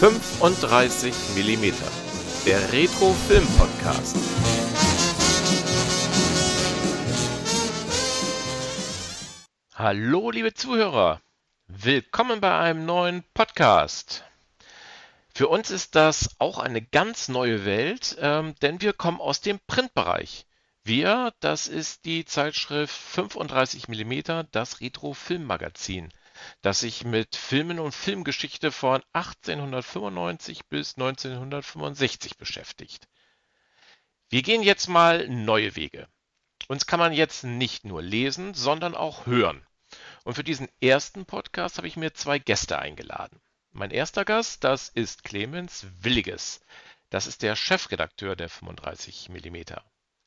35 mm, der Retro-Film-Podcast. Hallo, liebe Zuhörer, willkommen bei einem neuen Podcast. Für uns ist das auch eine ganz neue Welt, ähm, denn wir kommen aus dem Printbereich. Wir, das ist die Zeitschrift 35 mm, das Retro-Film-Magazin das sich mit Filmen und Filmgeschichte von 1895 bis 1965 beschäftigt. Wir gehen jetzt mal neue Wege. Uns kann man jetzt nicht nur lesen, sondern auch hören. Und für diesen ersten Podcast habe ich mir zwei Gäste eingeladen. Mein erster Gast, das ist Clemens Williges. Das ist der Chefredakteur der 35 mm.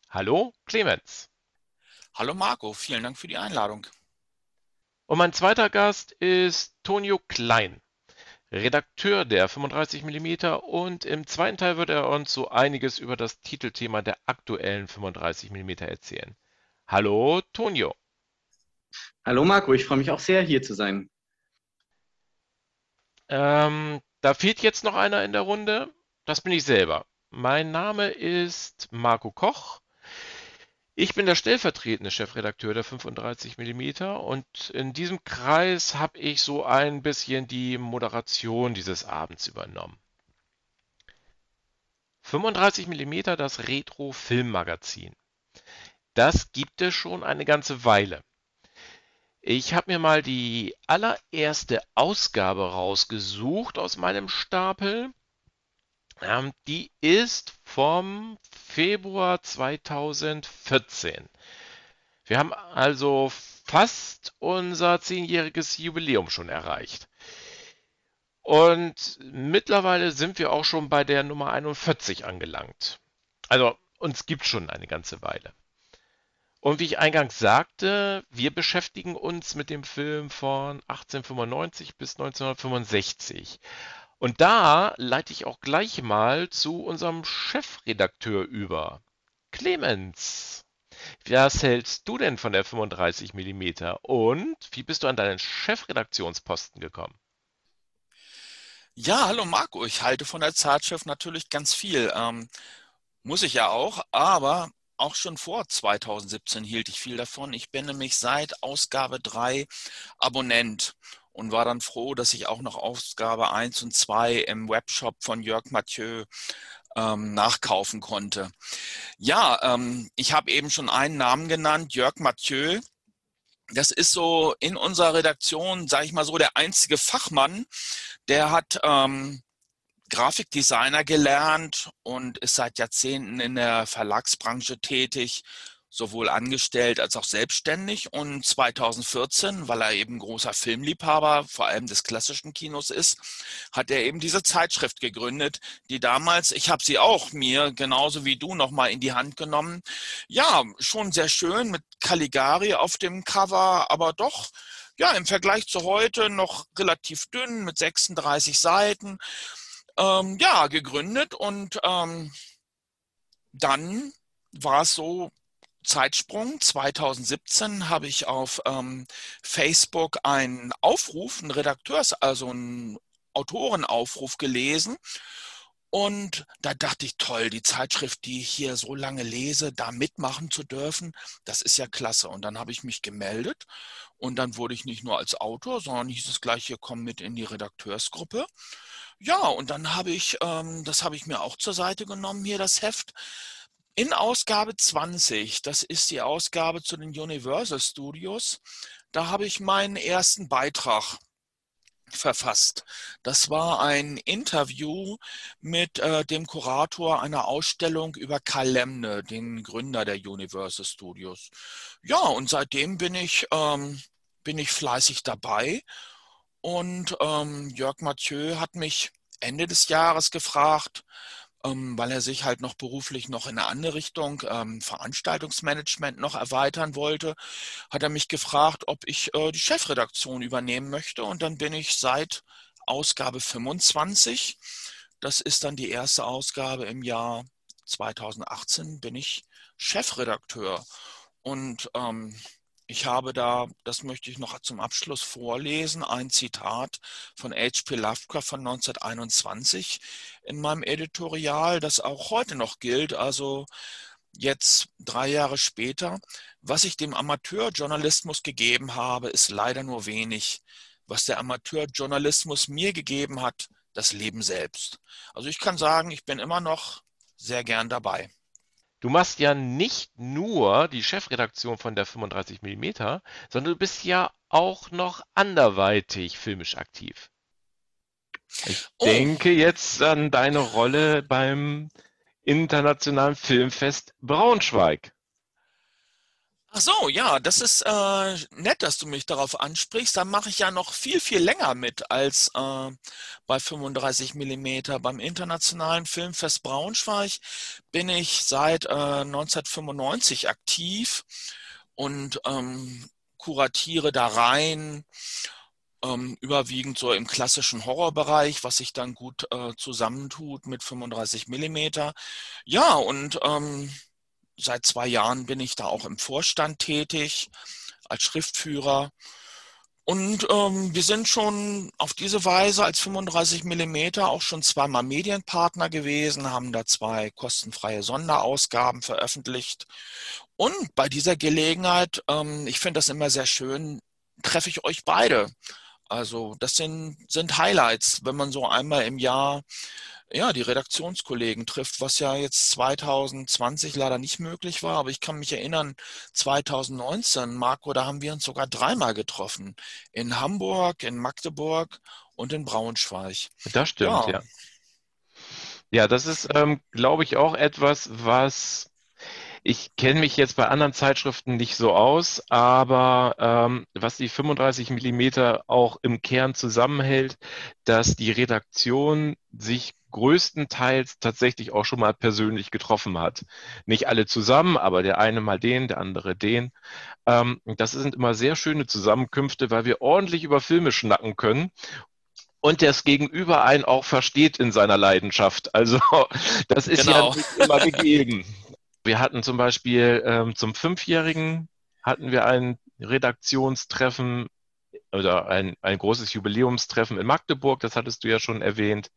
Hallo, Clemens. Hallo Marco, vielen Dank für die Einladung. Und mein zweiter Gast ist Tonio Klein, Redakteur der 35 mm und im zweiten Teil wird er uns so einiges über das Titelthema der aktuellen 35 mm erzählen. Hallo Tonio. Hallo Marco, ich freue mich auch sehr hier zu sein. Ähm, da fehlt jetzt noch einer in der Runde. Das bin ich selber. Mein Name ist Marco Koch. Ich bin der stellvertretende Chefredakteur der 35 mm und in diesem Kreis habe ich so ein bisschen die Moderation dieses Abends übernommen. 35 mm das Retro-Filmmagazin. Das gibt es schon eine ganze Weile. Ich habe mir mal die allererste Ausgabe rausgesucht aus meinem Stapel ähm, die ist vom Februar 2014. Wir haben also fast unser zehnjähriges Jubiläum schon erreicht. Und mittlerweile sind wir auch schon bei der Nummer 41 angelangt. Also uns gibt schon eine ganze Weile. Und wie ich eingangs sagte, wir beschäftigen uns mit dem Film von 1895 bis 1965. Und da leite ich auch gleich mal zu unserem Chefredakteur über. Clemens, was hältst du denn von der 35 mm und wie bist du an deinen Chefredaktionsposten gekommen? Ja, hallo Marco, ich halte von der Zeitschrift natürlich ganz viel. Ähm, muss ich ja auch, aber auch schon vor 2017 hielt ich viel davon. Ich bin nämlich seit Ausgabe 3 Abonnent und war dann froh, dass ich auch noch Ausgabe 1 und 2 im Webshop von Jörg Mathieu ähm, nachkaufen konnte. Ja, ähm, ich habe eben schon einen Namen genannt, Jörg Mathieu. Das ist so in unserer Redaktion, sage ich mal so, der einzige Fachmann, der hat ähm, Grafikdesigner gelernt und ist seit Jahrzehnten in der Verlagsbranche tätig sowohl angestellt als auch selbstständig. Und 2014, weil er eben großer Filmliebhaber, vor allem des klassischen Kinos ist, hat er eben diese Zeitschrift gegründet, die damals, ich habe sie auch mir genauso wie du nochmal in die Hand genommen, ja, schon sehr schön mit Caligari auf dem Cover, aber doch ja, im Vergleich zu heute noch relativ dünn mit 36 Seiten. Ähm, ja, gegründet und ähm, dann war es so, Zeitsprung 2017 habe ich auf ähm, Facebook einen Aufruf, einen Redakteurs, also einen Autorenaufruf gelesen. Und da dachte ich, toll, die Zeitschrift, die ich hier so lange lese, da mitmachen zu dürfen, das ist ja klasse. Und dann habe ich mich gemeldet und dann wurde ich nicht nur als Autor, sondern hieß es gleich, hier komm mit in die Redakteursgruppe. Ja, und dann habe ich, ähm, das habe ich mir auch zur Seite genommen, hier das Heft. In Ausgabe 20, das ist die Ausgabe zu den Universal Studios, da habe ich meinen ersten Beitrag verfasst. Das war ein Interview mit äh, dem Kurator einer Ausstellung über Karl Lemne, den Gründer der Universal Studios. Ja, und seitdem bin ich, ähm, bin ich fleißig dabei. Und ähm, Jörg Mathieu hat mich Ende des Jahres gefragt, ähm, weil er sich halt noch beruflich noch in eine andere Richtung, ähm, Veranstaltungsmanagement noch erweitern wollte, hat er mich gefragt, ob ich äh, die Chefredaktion übernehmen möchte. Und dann bin ich seit Ausgabe 25, das ist dann die erste Ausgabe im Jahr 2018, bin ich Chefredakteur. Und ähm, ich habe da, das möchte ich noch zum Abschluss vorlesen, ein Zitat von H.P. Lovecraft von 1921 in meinem Editorial, das auch heute noch gilt, also jetzt drei Jahre später. Was ich dem Amateurjournalismus gegeben habe, ist leider nur wenig. Was der Amateurjournalismus mir gegeben hat, das Leben selbst. Also ich kann sagen, ich bin immer noch sehr gern dabei. Du machst ja nicht nur die Chefredaktion von der 35 mm, sondern du bist ja auch noch anderweitig filmisch aktiv. Ich oh. denke jetzt an deine Rolle beim Internationalen Filmfest Braunschweig. Ach so, ja, das ist äh, nett, dass du mich darauf ansprichst. Da mache ich ja noch viel, viel länger mit als äh, bei 35 Millimeter. Beim Internationalen Filmfest Braunschweig bin ich seit äh, 1995 aktiv und ähm, kuratiere da rein, ähm, überwiegend so im klassischen Horrorbereich, was sich dann gut äh, zusammentut mit 35 Millimeter. Ja, und ähm, seit zwei Jahren bin ich da auch im Vorstand tätig als Schriftführer. Und ähm, wir sind schon auf diese Weise als 35 Millimeter auch schon zweimal Medienpartner gewesen, haben da zwei kostenfreie Sonderausgaben veröffentlicht. Und bei dieser Gelegenheit, ähm, ich finde das immer sehr schön, treffe ich euch beide. Also das sind, sind Highlights, wenn man so einmal im Jahr ja, die Redaktionskollegen trifft, was ja jetzt 2020 leider nicht möglich war, aber ich kann mich erinnern, 2019, Marco, da haben wir uns sogar dreimal getroffen. In Hamburg, in Magdeburg und in Braunschweig. Das stimmt, ja. Ja, ja das ist, ähm, glaube ich, auch etwas, was ich kenne mich jetzt bei anderen Zeitschriften nicht so aus, aber ähm, was die 35 Millimeter auch im Kern zusammenhält, dass die Redaktion sich größtenteils tatsächlich auch schon mal persönlich getroffen hat. Nicht alle zusammen, aber der eine mal den, der andere den. Ähm, das sind immer sehr schöne Zusammenkünfte, weil wir ordentlich über Filme schnacken können und das Gegenüber einen auch versteht in seiner Leidenschaft. Also das ist genau. ja nicht immer gegeben. Wir hatten zum Beispiel ähm, zum Fünfjährigen hatten wir ein Redaktionstreffen oder ein, ein großes Jubiläumstreffen in Magdeburg, das hattest du ja schon erwähnt.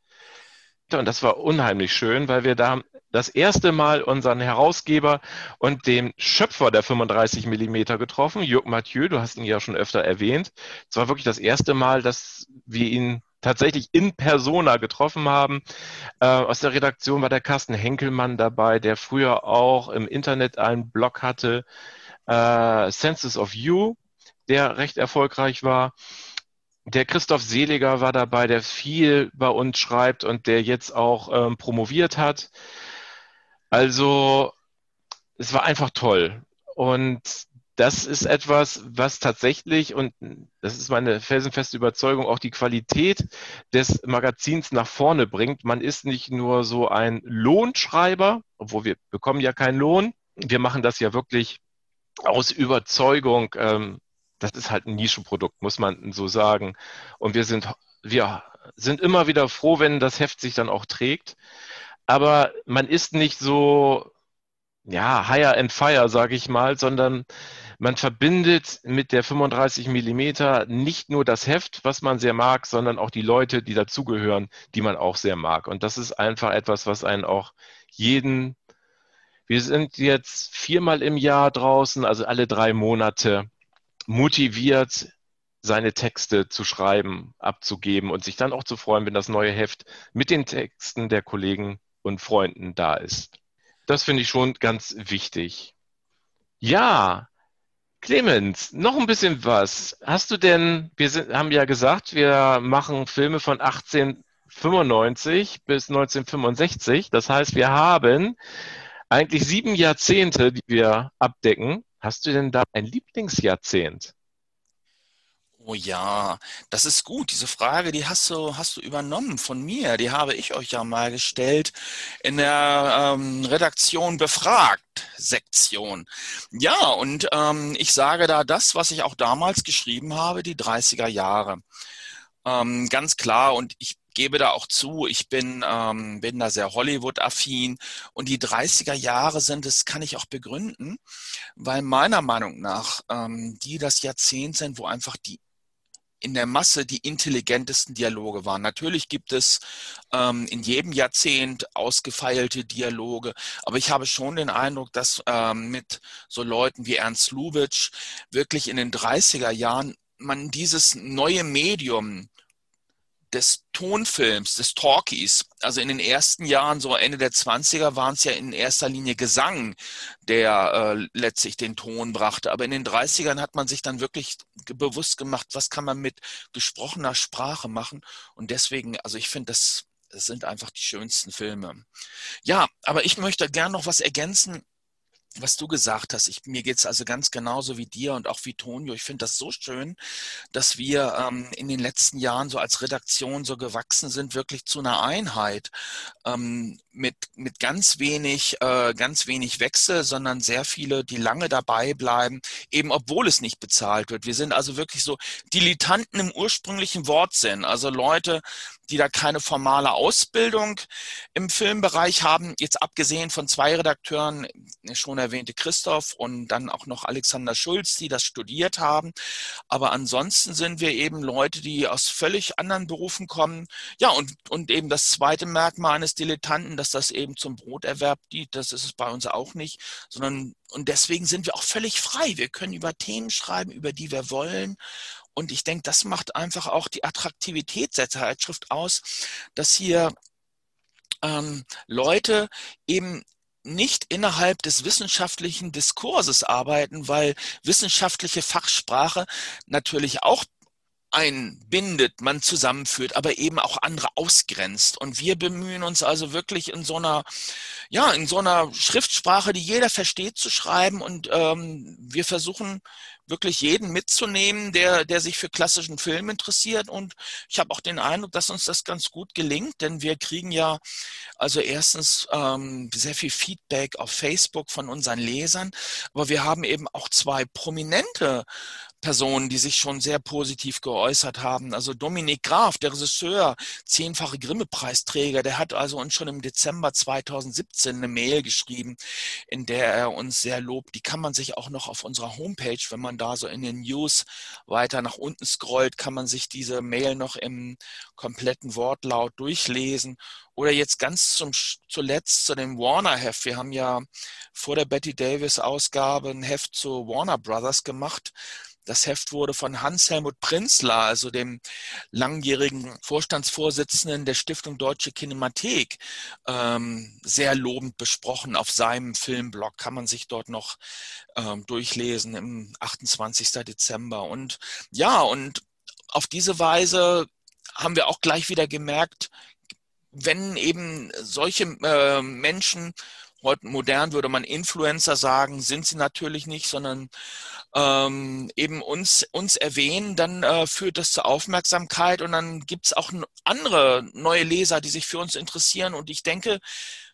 Und das war unheimlich schön, weil wir da das erste Mal unseren Herausgeber und den Schöpfer der 35 Millimeter getroffen, Jörg Mathieu, du hast ihn ja schon öfter erwähnt. Es war wirklich das erste Mal, dass wir ihn tatsächlich in persona getroffen haben. Äh, aus der Redaktion war der Carsten Henkelmann dabei, der früher auch im Internet einen Blog hatte, äh, Senses of You, der recht erfolgreich war. Der Christoph Seliger war dabei, der viel bei uns schreibt und der jetzt auch ähm, promoviert hat. Also es war einfach toll. Und das ist etwas, was tatsächlich, und das ist meine felsenfeste Überzeugung, auch die Qualität des Magazins nach vorne bringt. Man ist nicht nur so ein Lohnschreiber, obwohl wir bekommen ja keinen Lohn. Wir machen das ja wirklich aus Überzeugung. Ähm, das ist halt ein Nischenprodukt, muss man so sagen. Und wir sind, wir sind immer wieder froh, wenn das Heft sich dann auch trägt. Aber man ist nicht so, ja, higher and fire, sage ich mal, sondern man verbindet mit der 35 Millimeter nicht nur das Heft, was man sehr mag, sondern auch die Leute, die dazugehören, die man auch sehr mag. Und das ist einfach etwas, was einen auch jeden, wir sind jetzt viermal im Jahr draußen, also alle drei Monate, motiviert, seine Texte zu schreiben, abzugeben und sich dann auch zu freuen, wenn das neue Heft mit den Texten der Kollegen und Freunden da ist. Das finde ich schon ganz wichtig. Ja, Clemens, noch ein bisschen was. Hast du denn, wir sind, haben ja gesagt, wir machen Filme von 1895 bis 1965. Das heißt, wir haben eigentlich sieben Jahrzehnte, die wir abdecken. Hast du denn da ein Lieblingsjahrzehnt? Oh ja, das ist gut. Diese Frage, die hast du, hast du übernommen von mir. Die habe ich euch ja mal gestellt in der ähm, Redaktion befragt Sektion. Ja, und ähm, ich sage da das, was ich auch damals geschrieben habe, die 30er Jahre. Ähm, ganz klar. Und ich gebe da auch zu, ich bin, ähm, bin da sehr Hollywood-affin und die 30er Jahre sind, das kann ich auch begründen, weil meiner Meinung nach ähm, die das Jahrzehnt sind, wo einfach die in der Masse die intelligentesten Dialoge waren. Natürlich gibt es ähm, in jedem Jahrzehnt ausgefeilte Dialoge, aber ich habe schon den Eindruck, dass ähm, mit so Leuten wie Ernst Lubitsch wirklich in den 30er Jahren man dieses neue Medium des Tonfilms, des Talkies, also in den ersten Jahren, so Ende der 20er, waren es ja in erster Linie Gesang, der äh, letztlich den Ton brachte. Aber in den 30ern hat man sich dann wirklich bewusst gemacht, was kann man mit gesprochener Sprache machen. Und deswegen, also ich finde, das, das sind einfach die schönsten Filme. Ja, aber ich möchte gern noch was ergänzen was du gesagt hast, ich, mir geht es also ganz genauso wie dir und auch wie Tonio. Ich finde das so schön, dass wir ähm, in den letzten Jahren so als Redaktion so gewachsen sind, wirklich zu einer Einheit ähm, mit, mit ganz wenig, äh, ganz wenig Wechsel, sondern sehr viele, die lange dabei bleiben, eben obwohl es nicht bezahlt wird. Wir sind also wirklich so Dilettanten im ursprünglichen Wortsinn, also Leute, die da keine formale Ausbildung im Filmbereich haben, jetzt abgesehen von zwei Redakteuren, schon erwähnte Christoph und dann auch noch Alexander Schulz, die das studiert haben. Aber ansonsten sind wir eben Leute, die aus völlig anderen Berufen kommen. Ja, und, und eben das zweite Merkmal eines Dilettanten, dass das eben zum Broterwerb dient, das ist es bei uns auch nicht, sondern und deswegen sind wir auch völlig frei. Wir können über Themen schreiben, über die wir wollen. Und ich denke, das macht einfach auch die Attraktivität der Zeitschrift aus, dass hier ähm, Leute eben nicht innerhalb des wissenschaftlichen Diskurses arbeiten, weil wissenschaftliche Fachsprache natürlich auch einbindet, man zusammenführt, aber eben auch andere ausgrenzt. Und wir bemühen uns also wirklich in so einer, ja, in so einer Schriftsprache, die jeder versteht, zu schreiben. Und ähm, wir versuchen wirklich jeden mitzunehmen, der, der sich für klassischen Film interessiert. Und ich habe auch den Eindruck, dass uns das ganz gut gelingt, denn wir kriegen ja also erstens ähm, sehr viel Feedback auf Facebook von unseren Lesern, aber wir haben eben auch zwei prominente Personen, die sich schon sehr positiv geäußert haben. Also Dominik Graf, der Regisseur, zehnfache Grimme-Preisträger, der hat also uns schon im Dezember 2017 eine Mail geschrieben, in der er uns sehr lobt. Die kann man sich auch noch auf unserer Homepage, wenn man da so in den News weiter nach unten scrollt, kann man sich diese Mail noch im kompletten Wortlaut durchlesen. Oder jetzt ganz zum, zuletzt zu dem Warner-Heft. Wir haben ja vor der Betty Davis-Ausgabe ein Heft zu Warner Brothers gemacht. Das Heft wurde von Hans-Helmut Prinzler, also dem langjährigen Vorstandsvorsitzenden der Stiftung Deutsche Kinemathek, ähm, sehr lobend besprochen. Auf seinem Filmblog kann man sich dort noch ähm, durchlesen im 28. Dezember. Und ja, und auf diese Weise haben wir auch gleich wieder gemerkt, wenn eben solche äh, Menschen heute modern würde man Influencer sagen, sind sie natürlich nicht, sondern ähm, eben uns, uns erwähnen, dann äh, führt das zur Aufmerksamkeit und dann gibt es auch andere neue Leser, die sich für uns interessieren. Und ich denke,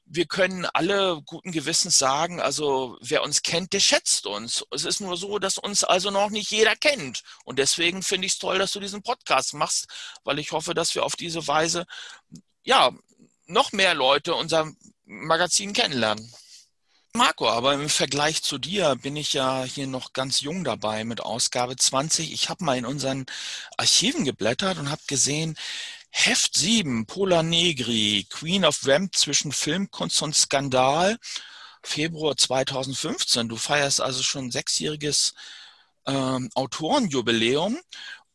wir können alle guten Gewissens sagen, also wer uns kennt, der schätzt uns. Es ist nur so, dass uns also noch nicht jeder kennt. Und deswegen finde ich es toll, dass du diesen Podcast machst, weil ich hoffe, dass wir auf diese Weise ja noch mehr Leute unser Magazin kennenlernen. Marco, aber im Vergleich zu dir bin ich ja hier noch ganz jung dabei mit Ausgabe 20. Ich habe mal in unseren Archiven geblättert und habe gesehen, Heft 7, Pola Negri, Queen of Vamp zwischen Filmkunst und Skandal, Februar 2015. Du feierst also schon sechsjähriges ähm, Autorenjubiläum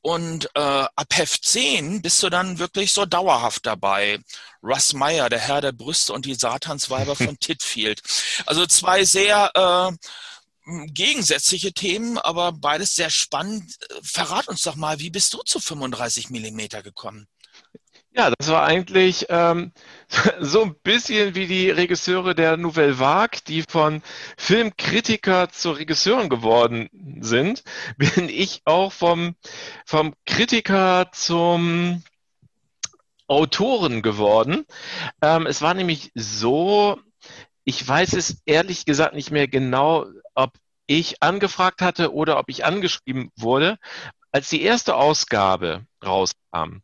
und äh, ab Heft 10 bist du dann wirklich so dauerhaft dabei. Russ Meyer, der Herr der Brüste und die Satansweiber von Titfield. Also zwei sehr äh, gegensätzliche Themen, aber beides sehr spannend. Verrat uns doch mal, wie bist du zu 35 Millimeter gekommen? Ja, das war eigentlich ähm, so ein bisschen wie die Regisseure der Nouvelle Vague, die von Filmkritiker zu Regisseuren geworden sind, bin ich auch vom, vom Kritiker zum Autoren geworden. Ähm, es war nämlich so, ich weiß es ehrlich gesagt nicht mehr genau, ob ich angefragt hatte oder ob ich angeschrieben wurde, als die erste Ausgabe rauskam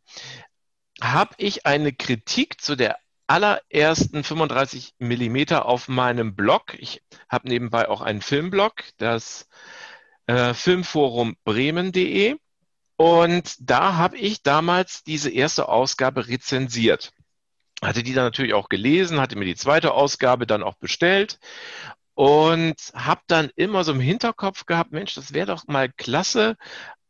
habe ich eine Kritik zu der allerersten 35 Millimeter auf meinem Blog. Ich habe nebenbei auch einen Filmblog, das äh, Filmforum Bremen.de. Und da habe ich damals diese erste Ausgabe rezensiert. Hatte die dann natürlich auch gelesen, hatte mir die zweite Ausgabe dann auch bestellt und habe dann immer so im Hinterkopf gehabt, Mensch, das wäre doch mal klasse,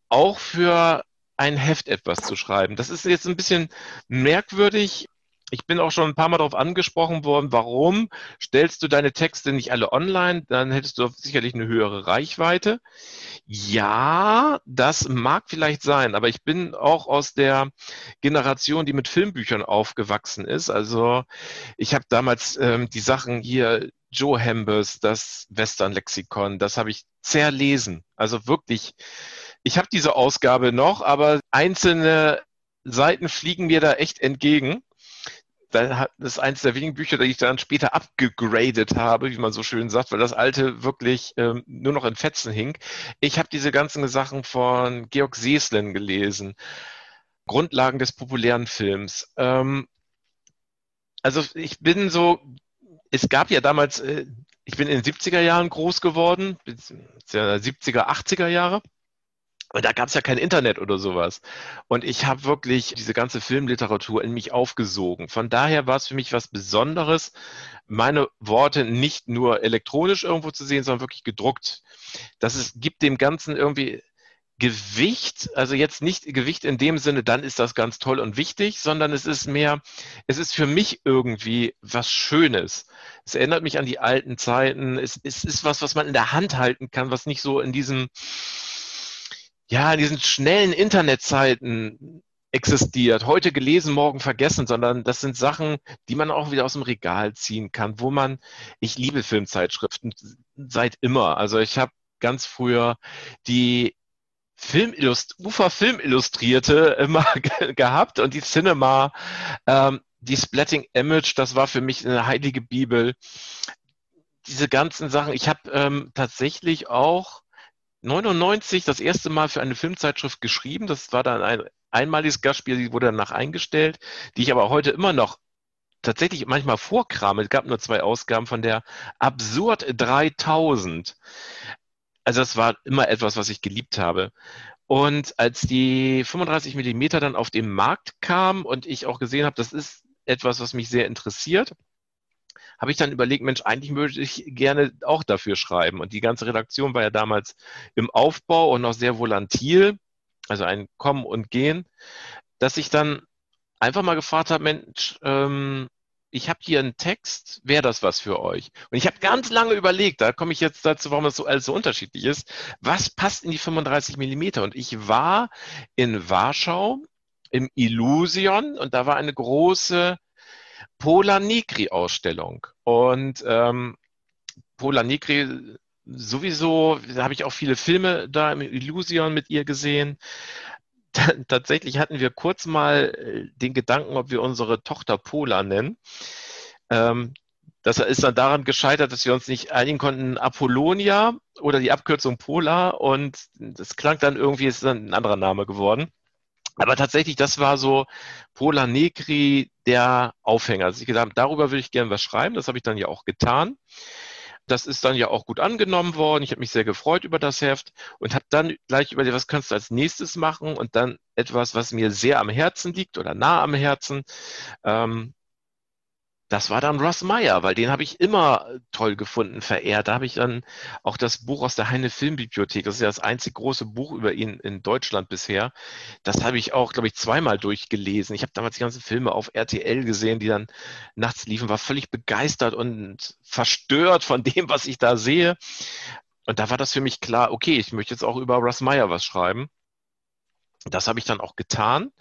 auch für ein Heft etwas zu schreiben. Das ist jetzt ein bisschen merkwürdig. Ich bin auch schon ein paar Mal darauf angesprochen worden, warum stellst du deine Texte nicht alle online? Dann hättest du sicherlich eine höhere Reichweite. Ja, das mag vielleicht sein, aber ich bin auch aus der Generation, die mit Filmbüchern aufgewachsen ist. Also ich habe damals ähm, die Sachen hier, Joe Hambers, das Western-Lexikon, das habe ich zerlesen. Also wirklich ich habe diese Ausgabe noch, aber einzelne Seiten fliegen mir da echt entgegen. Das ist eines der wenigen Bücher, die ich dann später abgegradet habe, wie man so schön sagt, weil das alte wirklich ähm, nur noch in Fetzen hing. Ich habe diese ganzen Sachen von Georg Seeslen gelesen. Grundlagen des populären Films. Ähm, also ich bin so, es gab ja damals, äh, ich bin in den 70er Jahren groß geworden, 70er, 80er Jahre. Und da gab es ja kein Internet oder sowas. Und ich habe wirklich diese ganze Filmliteratur in mich aufgesogen. Von daher war es für mich was Besonderes, meine Worte nicht nur elektronisch irgendwo zu sehen, sondern wirklich gedruckt. Das ist, gibt dem Ganzen irgendwie Gewicht, also jetzt nicht Gewicht in dem Sinne, dann ist das ganz toll und wichtig, sondern es ist mehr, es ist für mich irgendwie was Schönes. Es erinnert mich an die alten Zeiten. Es, es ist was, was man in der Hand halten kann, was nicht so in diesem, ja, in diesen schnellen Internetzeiten existiert. Heute gelesen, morgen vergessen, sondern das sind Sachen, die man auch wieder aus dem Regal ziehen kann, wo man, ich liebe Filmzeitschriften seit immer. Also ich habe ganz früher die Filmillust Ufer Film Illustrierte immer gehabt und die Cinema, ähm, die Splatting Image, das war für mich eine heilige Bibel. Diese ganzen Sachen. Ich habe ähm, tatsächlich auch 99 das erste Mal für eine Filmzeitschrift geschrieben. Das war dann ein einmaliges Gastspiel, die wurde danach eingestellt, die ich aber heute immer noch tatsächlich manchmal vorkrame. Es gab nur zwei Ausgaben von der Absurd 3000. Also das war immer etwas, was ich geliebt habe. Und als die 35 Millimeter dann auf den Markt kam und ich auch gesehen habe, das ist etwas, was mich sehr interessiert, habe ich dann überlegt, Mensch, eigentlich würde ich gerne auch dafür schreiben. Und die ganze Redaktion war ja damals im Aufbau und noch sehr volatil, also ein Kommen und Gehen, dass ich dann einfach mal gefragt habe, Mensch, ähm, ich habe hier einen Text, wäre das was für euch? Und ich habe ganz lange überlegt, da komme ich jetzt dazu, warum das so alles so unterschiedlich ist, was passt in die 35 Millimeter? Und ich war in Warschau im Illusion und da war eine große Pola Negri-Ausstellung. Und ähm, Pola Negri sowieso, da habe ich auch viele Filme da im Illusion mit ihr gesehen. tatsächlich hatten wir kurz mal äh, den Gedanken, ob wir unsere Tochter Pola nennen. Ähm, das ist dann daran gescheitert, dass wir uns nicht einigen konnten, Apollonia oder die Abkürzung Pola und das klang dann irgendwie, ist dann ein anderer Name geworden. Aber tatsächlich, das war so Pola Negri der Aufhänger. Also ich gedacht, darüber würde ich gerne was schreiben. Das habe ich dann ja auch getan. Das ist dann ja auch gut angenommen worden. Ich habe mich sehr gefreut über das Heft und habe dann gleich überlegt, was kannst du als nächstes machen? Und dann etwas, was mir sehr am Herzen liegt oder nah am Herzen. Ähm, das war dann Russ Meyer, weil den habe ich immer toll gefunden, verehrt. Da habe ich dann auch das Buch aus der Heine Filmbibliothek, das ist ja das einzig große Buch über ihn in Deutschland bisher. Das habe ich auch, glaube ich, zweimal durchgelesen. Ich habe damals die ganzen Filme auf RTL gesehen, die dann nachts liefen, war völlig begeistert und verstört von dem, was ich da sehe. Und da war das für mich klar, okay, ich möchte jetzt auch über Russ Meyer was schreiben. Das habe ich dann auch getan.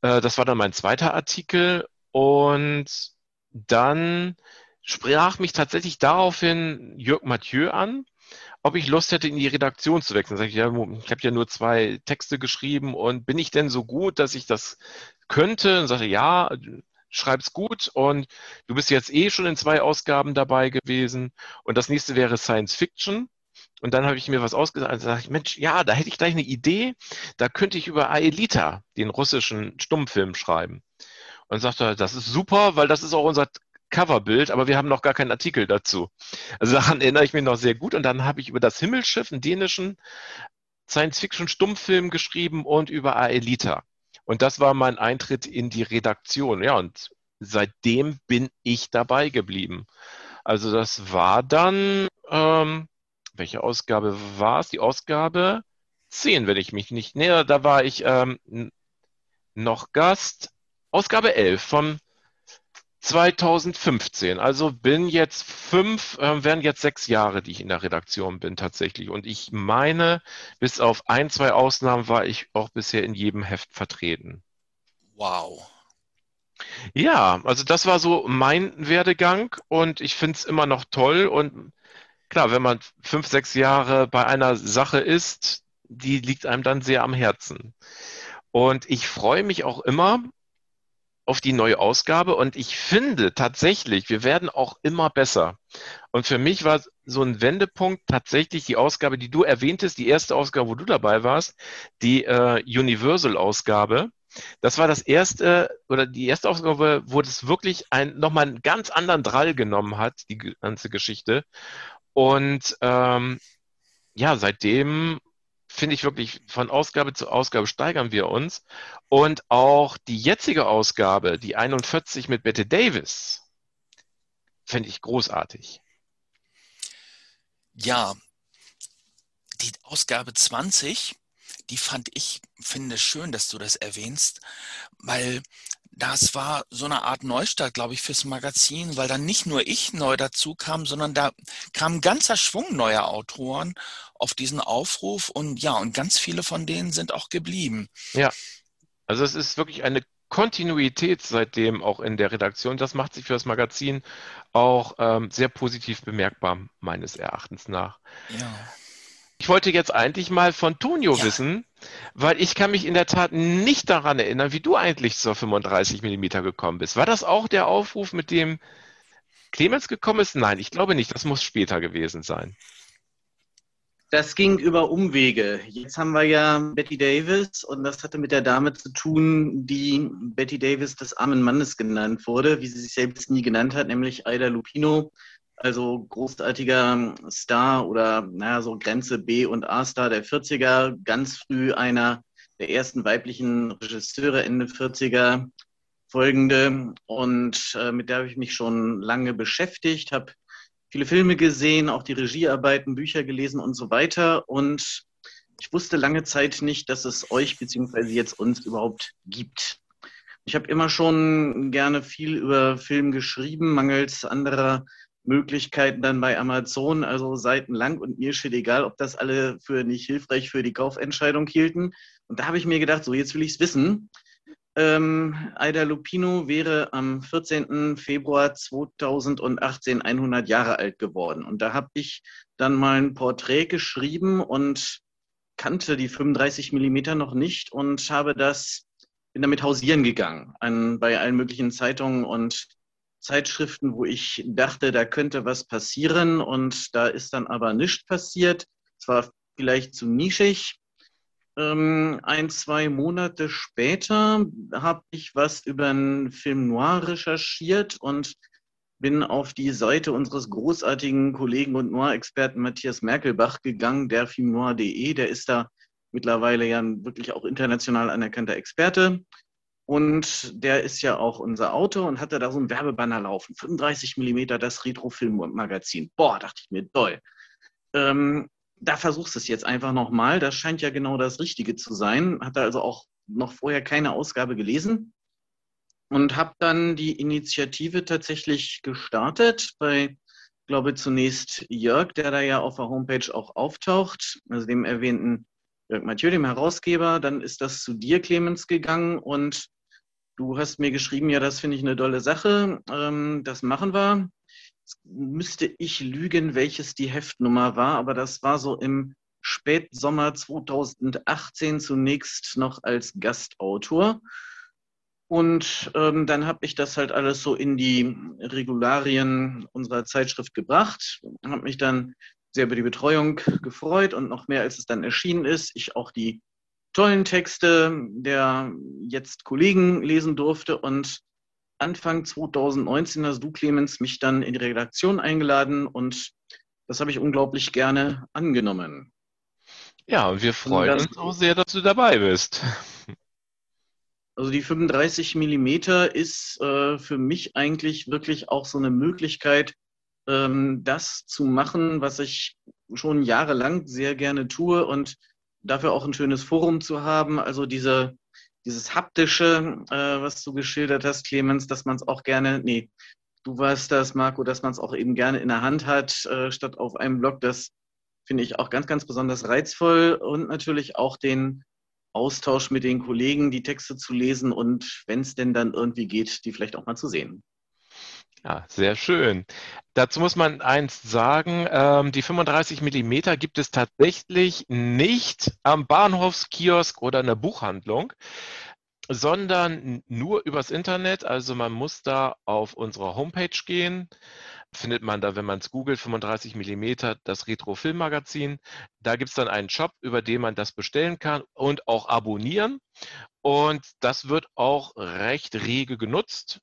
Äh, das war dann mein zweiter Artikel und dann sprach mich tatsächlich daraufhin Jörg Mathieu an, ob ich Lust hätte, in die Redaktion zu wechseln. Sag ich, ja, ich habe ja nur zwei Texte geschrieben und bin ich denn so gut, dass ich das könnte? Und sagte, ja, schreib's gut und du bist jetzt eh schon in zwei Ausgaben dabei gewesen und das nächste wäre Science Fiction. Und dann habe ich mir was ausgesagt. Also sage ich, Mensch, ja, da hätte ich gleich eine Idee. Da könnte ich über Aelita, den russischen Stummfilm, schreiben. Und sagte das ist super, weil das ist auch unser Coverbild, aber wir haben noch gar keinen Artikel dazu. Also daran erinnere ich mich noch sehr gut. Und dann habe ich über das Himmelsschiff, einen dänischen Science-Fiction-Stummfilm geschrieben und über Aelita. Und das war mein Eintritt in die Redaktion. Ja, und seitdem bin ich dabei geblieben. Also das war dann, ähm, welche Ausgabe war es? Die Ausgabe 10, wenn ich mich nicht näher, da war ich ähm, noch Gast. Ausgabe 11 vom 2015. Also bin jetzt fünf, äh, werden jetzt sechs Jahre, die ich in der Redaktion bin tatsächlich. Und ich meine, bis auf ein, zwei Ausnahmen war ich auch bisher in jedem Heft vertreten. Wow. Ja, also das war so mein Werdegang und ich finde es immer noch toll. Und klar, wenn man fünf, sechs Jahre bei einer Sache ist, die liegt einem dann sehr am Herzen. Und ich freue mich auch immer, auf die neue Ausgabe und ich finde tatsächlich, wir werden auch immer besser. Und für mich war so ein Wendepunkt tatsächlich die Ausgabe, die du erwähntest, die erste Ausgabe, wo du dabei warst, die äh, Universal-Ausgabe. Das war das erste oder die erste Ausgabe, wo das wirklich ein, nochmal einen ganz anderen Drall genommen hat, die ganze Geschichte. Und ähm, ja, seitdem finde ich wirklich, von Ausgabe zu Ausgabe steigern wir uns. Und auch die jetzige Ausgabe, die 41 mit Bette Davis, finde ich großartig. Ja, die Ausgabe 20, die fand ich, finde schön, dass du das erwähnst, weil das war so eine Art Neustart, glaube ich, fürs Magazin, weil dann nicht nur ich neu dazu kam, sondern da kam ein ganzer Schwung neuer Autoren auf diesen Aufruf und ja, und ganz viele von denen sind auch geblieben. Ja, also es ist wirklich eine Kontinuität seitdem auch in der Redaktion. Das macht sich für das Magazin auch ähm, sehr positiv bemerkbar, meines Erachtens nach. Ja. Ich wollte jetzt eigentlich mal von Tonio ja. wissen, weil ich kann mich in der Tat nicht daran erinnern, wie du eigentlich zur 35 mm gekommen bist. War das auch der Aufruf, mit dem Clemens gekommen ist? Nein, ich glaube nicht. Das muss später gewesen sein. Das ging über Umwege. Jetzt haben wir ja Betty Davis und das hatte mit der Dame zu tun, die Betty Davis des armen Mannes genannt wurde, wie sie sich selbst nie genannt hat, nämlich Aida Lupino also großartiger Star oder naja, so Grenze B und A-Star der 40er, ganz früh einer der ersten weiblichen Regisseure Ende 40er folgende. Und äh, mit der habe ich mich schon lange beschäftigt, habe viele Filme gesehen, auch die Regiearbeiten, Bücher gelesen und so weiter. Und ich wusste lange Zeit nicht, dass es euch beziehungsweise jetzt uns überhaupt gibt. Ich habe immer schon gerne viel über Film geschrieben, mangels anderer Möglichkeiten dann bei Amazon, also seitenlang und mir steht egal, ob das alle für nicht hilfreich für die Kaufentscheidung hielten. Und da habe ich mir gedacht, so jetzt will ich es wissen. Ähm, Aida Lupino wäre am 14. Februar 2018 100 Jahre alt geworden. Und da habe ich dann mal ein Porträt geschrieben und kannte die 35 Millimeter noch nicht und habe das, bin damit hausieren gegangen an, bei allen möglichen Zeitungen und Zeitschriften, wo ich dachte, da könnte was passieren und da ist dann aber nichts passiert. Es war vielleicht zu nischig. Ähm, ein, zwei Monate später habe ich was über einen Film Noir recherchiert und bin auf die Seite unseres großartigen Kollegen und Noir-Experten Matthias Merkelbach gegangen, der filmnoir.de. Der ist da mittlerweile ja wirklich auch international anerkannter Experte. Und der ist ja auch unser Autor und hatte da so ein Werbebanner laufen. 35 Millimeter, das Retro-Film-Magazin. Boah, dachte ich mir, toll. Ähm, da versuchst du es jetzt einfach nochmal. Das scheint ja genau das Richtige zu sein. Hatte also auch noch vorher keine Ausgabe gelesen und habe dann die Initiative tatsächlich gestartet bei, glaube zunächst Jörg, der da ja auf der Homepage auch auftaucht, also dem erwähnten Jörg Mathieu, dem Herausgeber. Dann ist das zu dir, Clemens, gegangen und Du hast mir geschrieben, ja, das finde ich eine tolle Sache. Ähm, das machen wir. Jetzt müsste ich lügen, welches die Heftnummer war, aber das war so im Spätsommer 2018 zunächst noch als Gastautor. Und ähm, dann habe ich das halt alles so in die Regularien unserer Zeitschrift gebracht, habe mich dann sehr über die Betreuung gefreut und noch mehr, als es dann erschienen ist. Ich auch die tollen Texte der jetzt Kollegen lesen durfte und Anfang 2019 hast du, Clemens, mich dann in die Redaktion eingeladen und das habe ich unglaublich gerne angenommen. Ja, und wir freuen uns auch sehr, dass du dabei bist. Also die 35 Millimeter ist äh, für mich eigentlich wirklich auch so eine Möglichkeit, ähm, das zu machen, was ich schon jahrelang sehr gerne tue und dafür auch ein schönes Forum zu haben. Also diese, dieses haptische, äh, was du geschildert hast, Clemens, dass man es auch gerne, nee, du warst das, Marco, dass man es auch eben gerne in der Hand hat, äh, statt auf einem Blog. Das finde ich auch ganz, ganz besonders reizvoll und natürlich auch den Austausch mit den Kollegen, die Texte zu lesen und wenn es denn dann irgendwie geht, die vielleicht auch mal zu sehen. Ja, sehr schön. Dazu muss man eins sagen, ähm, die 35 Millimeter gibt es tatsächlich nicht am Bahnhofskiosk oder in der Buchhandlung, sondern nur übers Internet. Also man muss da auf unsere Homepage gehen findet man da, wenn man es googelt, 35 mm das Retro-Film-Magazin. Da gibt es dann einen Shop, über den man das bestellen kann und auch abonnieren. Und das wird auch recht rege genutzt.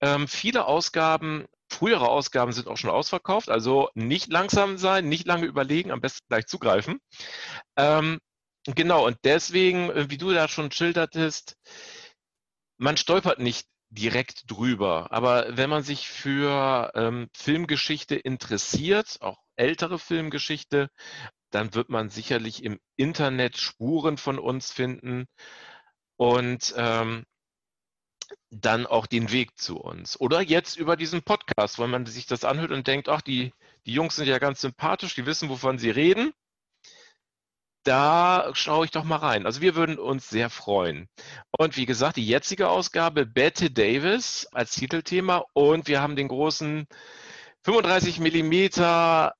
Ähm, viele Ausgaben, frühere Ausgaben sind auch schon ausverkauft, also nicht langsam sein, nicht lange überlegen, am besten gleich zugreifen. Ähm, genau, und deswegen, äh, wie du da schon schildertest, man stolpert nicht direkt drüber. Aber wenn man sich für ähm, Filmgeschichte interessiert, auch ältere Filmgeschichte, dann wird man sicherlich im Internet Spuren von uns finden und ähm, dann auch den Weg zu uns. Oder jetzt über diesen Podcast, weil man sich das anhört und denkt, ach, die, die Jungs sind ja ganz sympathisch, die wissen, wovon sie reden da schaue ich doch mal rein. Also wir würden uns sehr freuen. Und wie gesagt, die jetzige Ausgabe Bette Davis als Titelthema und wir haben den großen 35 Millimeter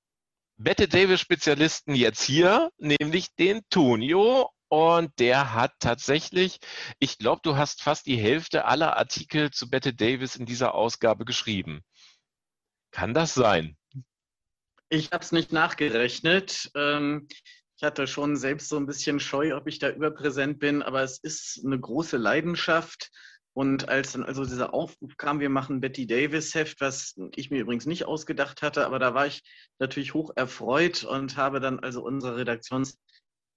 Bette Davis Spezialisten jetzt hier, nämlich den Tonio. Und der hat tatsächlich, ich glaube, du hast fast die Hälfte aller Artikel zu Bette Davis in dieser Ausgabe geschrieben. Kann das sein? Ich habe es nicht nachgerechnet. Ähm, ich hatte schon selbst so ein bisschen Scheu, ob ich da überpräsent bin, aber es ist eine große Leidenschaft. Und als dann also dieser Aufruf kam, wir machen Betty Davis Heft, was ich mir übrigens nicht ausgedacht hatte, aber da war ich natürlich hoch erfreut und habe dann also unsere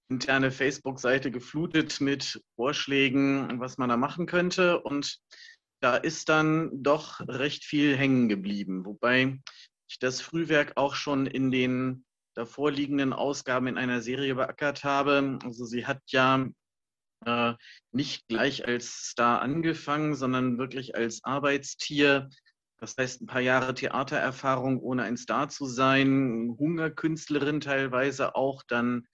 redaktionsinterne Facebook-Seite geflutet mit Vorschlägen, was man da machen könnte. Und da ist dann doch recht viel hängen geblieben, wobei ich das Frühwerk auch schon in den davor liegenden Ausgaben in einer Serie beackert habe. Also sie hat ja äh, nicht gleich als Star angefangen, sondern wirklich als Arbeitstier. Das heißt, ein paar Jahre Theatererfahrung, ohne ein Star zu sein, Hungerkünstlerin teilweise auch, dann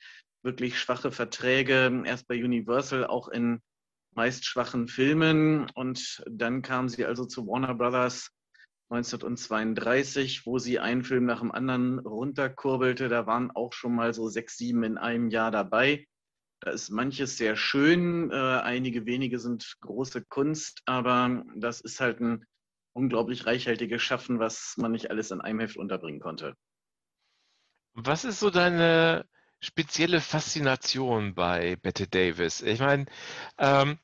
wirklich schwache Verträge, erst bei Universal, auch in meist schwachen Filmen. Und dann kam sie also zu Warner Brothers 1932, wo sie einen Film nach dem anderen runterkurbelte. Da waren auch schon mal so sechs, sieben in einem Jahr dabei. Da ist manches sehr schön, äh, einige wenige sind große Kunst, aber das ist halt ein unglaublich reichhaltiges Schaffen, was man nicht alles in einem Heft unterbringen konnte. Was ist so deine spezielle Faszination bei Bette Davis? Ich meine, ähm,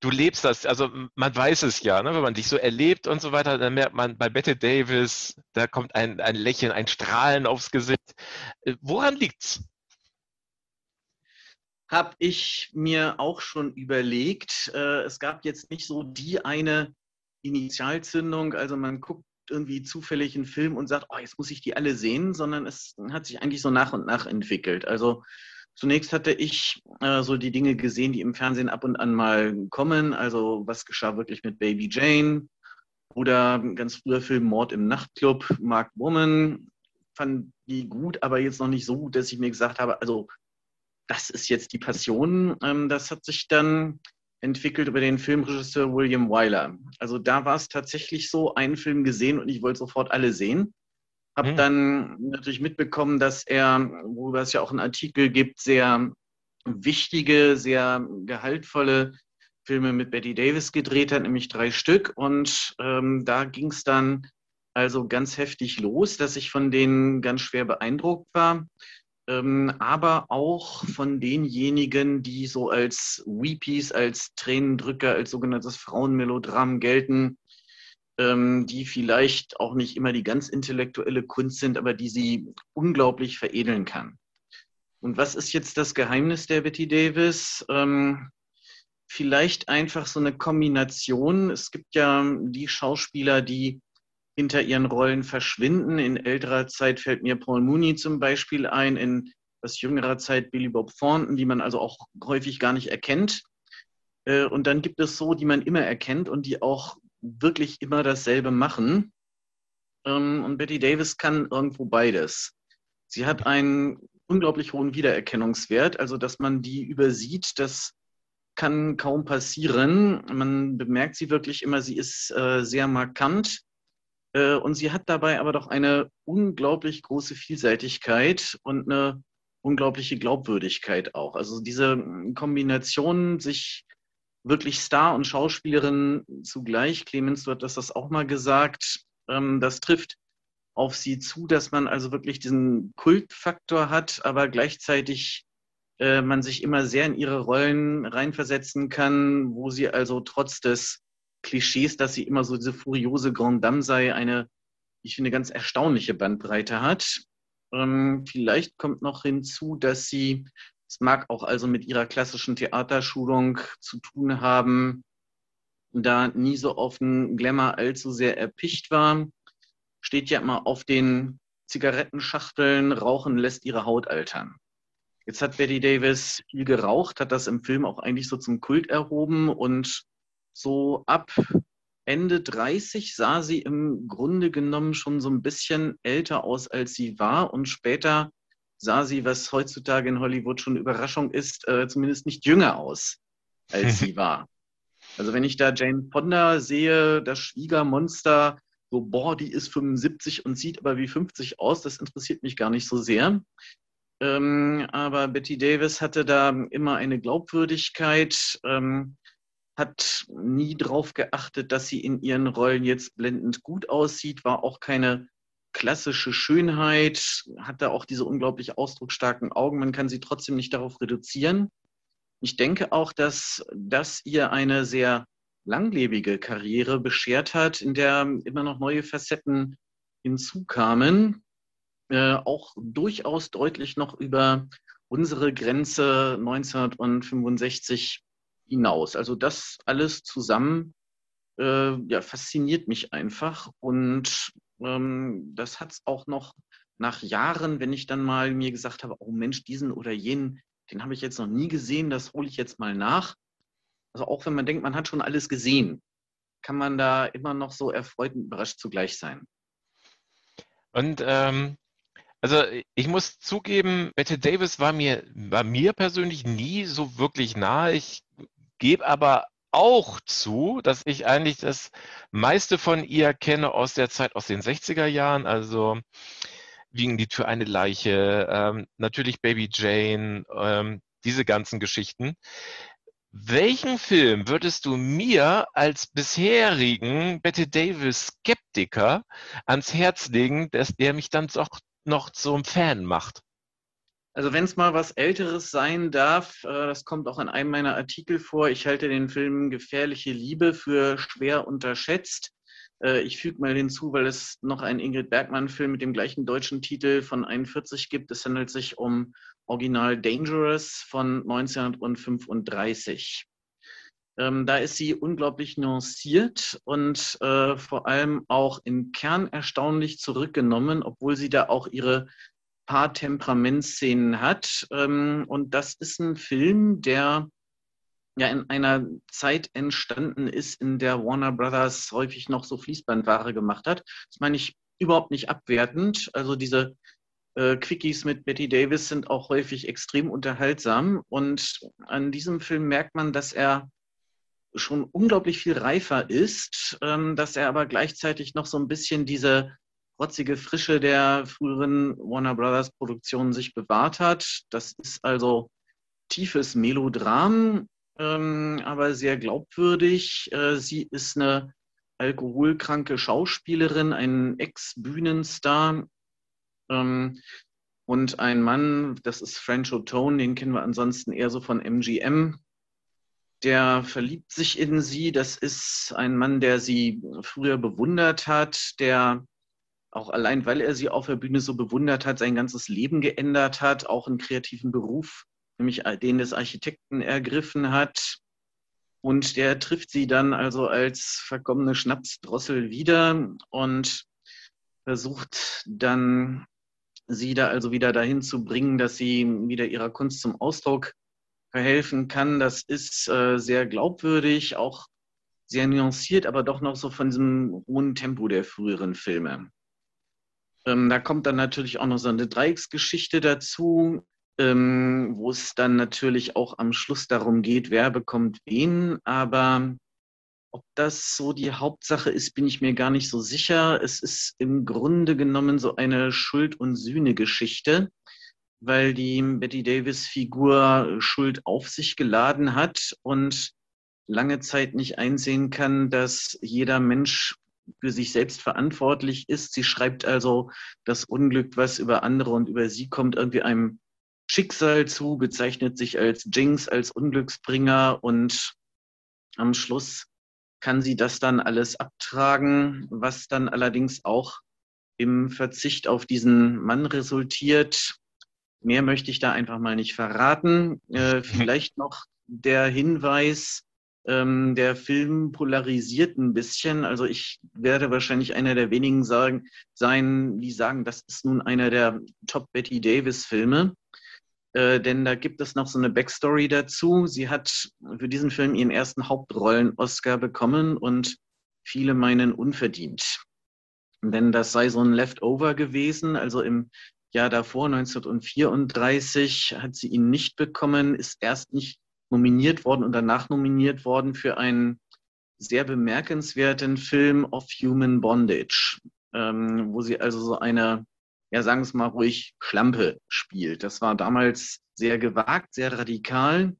du lebst das, also man weiß es ja, ne? wenn man dich so erlebt und so weiter, dann merkt man bei Bette Davis, da kommt ein, ein Lächeln, ein Strahlen aufs Gesicht. Äh, woran liegt's? Habe ich mir auch schon überlegt. Äh, es gab jetzt nicht so die eine Initialzündung, also man guckt irgendwie zufällig einen Film und sagt, oh, jetzt muss ich die alle sehen, sondern es hat sich eigentlich so nach und nach entwickelt. Also Zunächst hatte ich äh, so die Dinge gesehen, die im Fernsehen ab und an mal kommen. Also was geschah wirklich mit Baby Jane oder ganz früher Film Mord im Nachtclub, Mark Woman. Fand die gut, aber jetzt noch nicht so gut, dass ich mir gesagt habe, also das ist jetzt die Passion. Ähm, das hat sich dann entwickelt über den Filmregisseur William Wyler. Also da war es tatsächlich so, einen Film gesehen und ich wollte sofort alle sehen. Habe mhm. dann natürlich mitbekommen, dass er, worüber es ja auch einen Artikel gibt, sehr wichtige, sehr gehaltvolle Filme mit Betty Davis gedreht hat, nämlich drei Stück. Und ähm, da ging es dann also ganz heftig los, dass ich von denen ganz schwer beeindruckt war. Ähm, aber auch von denjenigen, die so als Weepies, als Tränendrücker, als sogenanntes Frauenmelodram gelten, ähm, die vielleicht auch nicht immer die ganz intellektuelle Kunst sind, aber die sie unglaublich veredeln kann. Und was ist jetzt das Geheimnis der Betty Davis? Ähm, vielleicht einfach so eine Kombination. Es gibt ja die Schauspieler, die hinter ihren Rollen verschwinden. In älterer Zeit fällt mir Paul Mooney zum Beispiel ein, in etwas jüngerer Zeit Billy Bob Thornton, die man also auch häufig gar nicht erkennt. Äh, und dann gibt es so, die man immer erkennt und die auch wirklich immer dasselbe machen. Ähm, und Betty Davis kann irgendwo beides. Sie hat einen unglaublich hohen Wiedererkennungswert, also dass man die übersieht, das kann kaum passieren. Man bemerkt sie wirklich immer, sie ist äh, sehr markant und sie hat dabei aber doch eine unglaublich große Vielseitigkeit und eine unglaubliche Glaubwürdigkeit auch. Also diese Kombination, sich wirklich Star und Schauspielerin zugleich, Clemens, du hattest das auch mal gesagt, ähm, das trifft auf sie zu, dass man also wirklich diesen Kultfaktor hat, aber gleichzeitig äh, man sich immer sehr in ihre Rollen reinversetzen kann, wo sie also trotz des Klischees, dass sie immer so diese furiose Grande Dame sei, eine, ich finde, ganz erstaunliche Bandbreite hat. Ähm, vielleicht kommt noch hinzu, dass sie, es mag auch also mit ihrer klassischen Theaterschulung zu tun haben, da nie so auf den Glamour allzu sehr erpicht war. Steht ja immer auf den Zigarettenschachteln, Rauchen lässt ihre Haut altern. Jetzt hat Betty Davis viel geraucht, hat das im Film auch eigentlich so zum Kult erhoben und so ab Ende 30 sah sie im Grunde genommen schon so ein bisschen älter aus, als sie war. Und später sah sie, was heutzutage in Hollywood schon eine Überraschung ist, äh, zumindest nicht jünger aus, als sie war. Also wenn ich da Jane Fonda sehe, das Schwiegermonster, so, boah, die ist 75 und sieht aber wie 50 aus, das interessiert mich gar nicht so sehr. Ähm, aber Betty Davis hatte da immer eine Glaubwürdigkeit. Ähm, hat nie darauf geachtet, dass sie in ihren Rollen jetzt blendend gut aussieht, war auch keine klassische Schönheit, hatte auch diese unglaublich ausdrucksstarken Augen. Man kann sie trotzdem nicht darauf reduzieren. Ich denke auch, dass das ihr eine sehr langlebige Karriere beschert hat, in der immer noch neue Facetten hinzukamen, äh, auch durchaus deutlich noch über unsere Grenze 1965 hinaus. Also das alles zusammen äh, ja, fasziniert mich einfach und ähm, das hat es auch noch nach Jahren, wenn ich dann mal mir gesagt habe, oh Mensch, diesen oder jenen, den habe ich jetzt noch nie gesehen, das hole ich jetzt mal nach. Also auch wenn man denkt, man hat schon alles gesehen, kann man da immer noch so erfreut und überrascht zugleich sein. Und ähm, also ich muss zugeben, Bette Davis war mir, war mir persönlich nie so wirklich nahe. Ich gebe aber auch zu, dass ich eigentlich das meiste von ihr kenne aus der Zeit aus den 60er Jahren, also Wiegen die Tür eine Leiche, ähm, natürlich Baby Jane, ähm, diese ganzen Geschichten. Welchen Film würdest du mir als bisherigen Betty Davis Skeptiker ans Herz legen, dass der mich dann doch noch zum Fan macht? Also wenn es mal was Älteres sein darf, äh, das kommt auch in einem meiner Artikel vor, ich halte den Film Gefährliche Liebe für schwer unterschätzt. Äh, ich füge mal hinzu, weil es noch einen Ingrid Bergmann-Film mit dem gleichen deutschen Titel von 41 gibt. Es handelt sich um Original Dangerous von 1935. Ähm, da ist sie unglaublich nuanciert und äh, vor allem auch im Kern erstaunlich zurückgenommen, obwohl sie da auch ihre paar Temperamentszenen hat. Ähm, und das ist ein Film, der ja in einer Zeit entstanden ist, in der Warner Brothers häufig noch so Fließbandware gemacht hat. Das meine ich überhaupt nicht abwertend. Also diese äh, Quickies mit Betty Davis sind auch häufig extrem unterhaltsam. Und an diesem Film merkt man, dass er schon unglaublich viel reifer ist, ähm, dass er aber gleichzeitig noch so ein bisschen diese rotzige Frische der früheren Warner Brothers Produktionen sich bewahrt hat. Das ist also tiefes Melodram, ähm, aber sehr glaubwürdig. Äh, sie ist eine alkoholkranke Schauspielerin, ein Ex-Bühnenstar ähm, und ein Mann, das ist French O'Tone, den kennen wir ansonsten eher so von MGM. Der verliebt sich in sie. Das ist ein Mann, der sie früher bewundert hat, der auch allein, weil er sie auf der Bühne so bewundert hat, sein ganzes Leben geändert hat, auch einen kreativen Beruf, nämlich den des Architekten ergriffen hat. Und der trifft sie dann also als verkommene Schnapsdrossel wieder und versucht dann, sie da also wieder dahin zu bringen, dass sie wieder ihrer Kunst zum Ausdruck verhelfen kann. Das ist äh, sehr glaubwürdig, auch sehr nuanciert, aber doch noch so von diesem hohen Tempo der früheren Filme. Ähm, da kommt dann natürlich auch noch so eine Dreiecksgeschichte dazu ähm, wo es dann natürlich auch am Schluss darum geht, wer bekommt wen. Aber ob das so die Hauptsache ist, bin ich mir gar nicht so sicher. Es ist im Grunde genommen so eine Schuld- und Sühne-Geschichte, weil die Betty Davis-Figur Schuld auf sich geladen hat und lange Zeit nicht einsehen kann, dass jeder Mensch für sich selbst verantwortlich ist. Sie schreibt also das Unglück, was über andere und über sie kommt, irgendwie einem Schicksal zu, bezeichnet sich als Jinx, als Unglücksbringer und am Schluss kann sie das dann alles abtragen, was dann allerdings auch im Verzicht auf diesen Mann resultiert. Mehr möchte ich da einfach mal nicht verraten. Äh, vielleicht noch der Hinweis, ähm, der Film polarisiert ein bisschen. Also ich werde wahrscheinlich einer der wenigen sagen, sein, die sagen, das ist nun einer der Top Betty Davis Filme. Äh, denn da gibt es noch so eine Backstory dazu. Sie hat für diesen Film ihren ersten Hauptrollen-Oscar bekommen und viele meinen unverdient. Denn das sei so ein Leftover gewesen. Also im Jahr davor, 1934, hat sie ihn nicht bekommen, ist erst nicht nominiert worden und danach nominiert worden für einen sehr bemerkenswerten Film of Human Bondage, ähm, wo sie also so eine ja, sagen wir es mal ruhig, Schlampe spielt. Das war damals sehr gewagt, sehr radikal.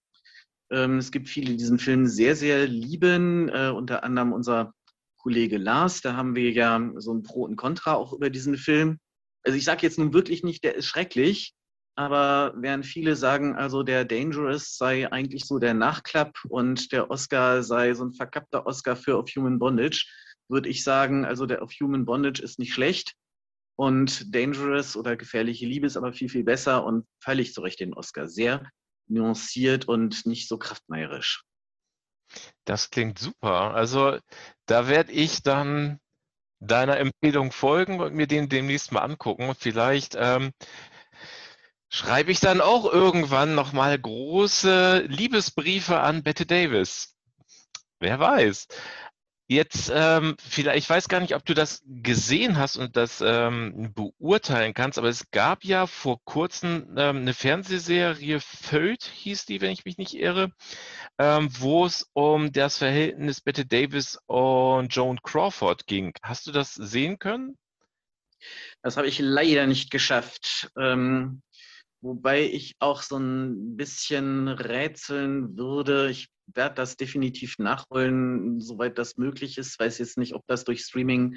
Ähm, es gibt viele, die diesen Film sehr, sehr lieben, äh, unter anderem unser Kollege Lars. Da haben wir ja so ein Pro und Contra auch über diesen Film. Also ich sage jetzt nun wirklich nicht, der ist schrecklich, aber während viele sagen, also der Dangerous sei eigentlich so der Nachklapp und der Oscar sei so ein verkappter Oscar für Of Human Bondage, würde ich sagen, also der Of Human Bondage ist nicht schlecht, und Dangerous oder Gefährliche Liebe ist aber viel, viel besser und völlig zu Recht den Oscar. Sehr nuanciert und nicht so kraftmeierisch. Das klingt super. Also da werde ich dann deiner Empfehlung folgen und mir den demnächst mal angucken. Vielleicht ähm, schreibe ich dann auch irgendwann nochmal große Liebesbriefe an Bette Davis. Wer weiß. Jetzt, ähm, vielleicht, ich weiß gar nicht, ob du das gesehen hast und das ähm, beurteilen kannst, aber es gab ja vor kurzem ähm, eine Fernsehserie, Föld hieß die, wenn ich mich nicht irre, ähm, wo es um das Verhältnis Bette Davis und Joan Crawford ging. Hast du das sehen können? Das habe ich leider nicht geschafft. Ähm, wobei ich auch so ein bisschen rätseln würde. Ich werde das definitiv nachholen, soweit das möglich ist. Weiß jetzt nicht, ob das durch Streaming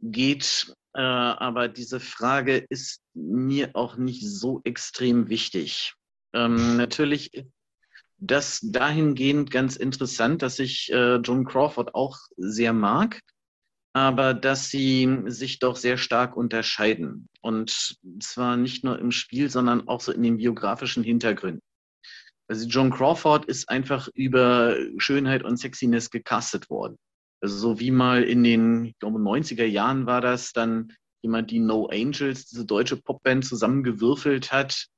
geht, äh, aber diese Frage ist mir auch nicht so extrem wichtig. Ähm, natürlich das dahingehend ganz interessant, dass ich äh, Joan Crawford auch sehr mag, aber dass sie sich doch sehr stark unterscheiden. Und zwar nicht nur im Spiel, sondern auch so in den biografischen Hintergründen. Also Joan Crawford ist einfach über Schönheit und Sexiness gecastet worden. Also so wie mal in den, glaube, 90er Jahren war das dann jemand, die No Angels, diese deutsche Popband, zusammengewürfelt hat,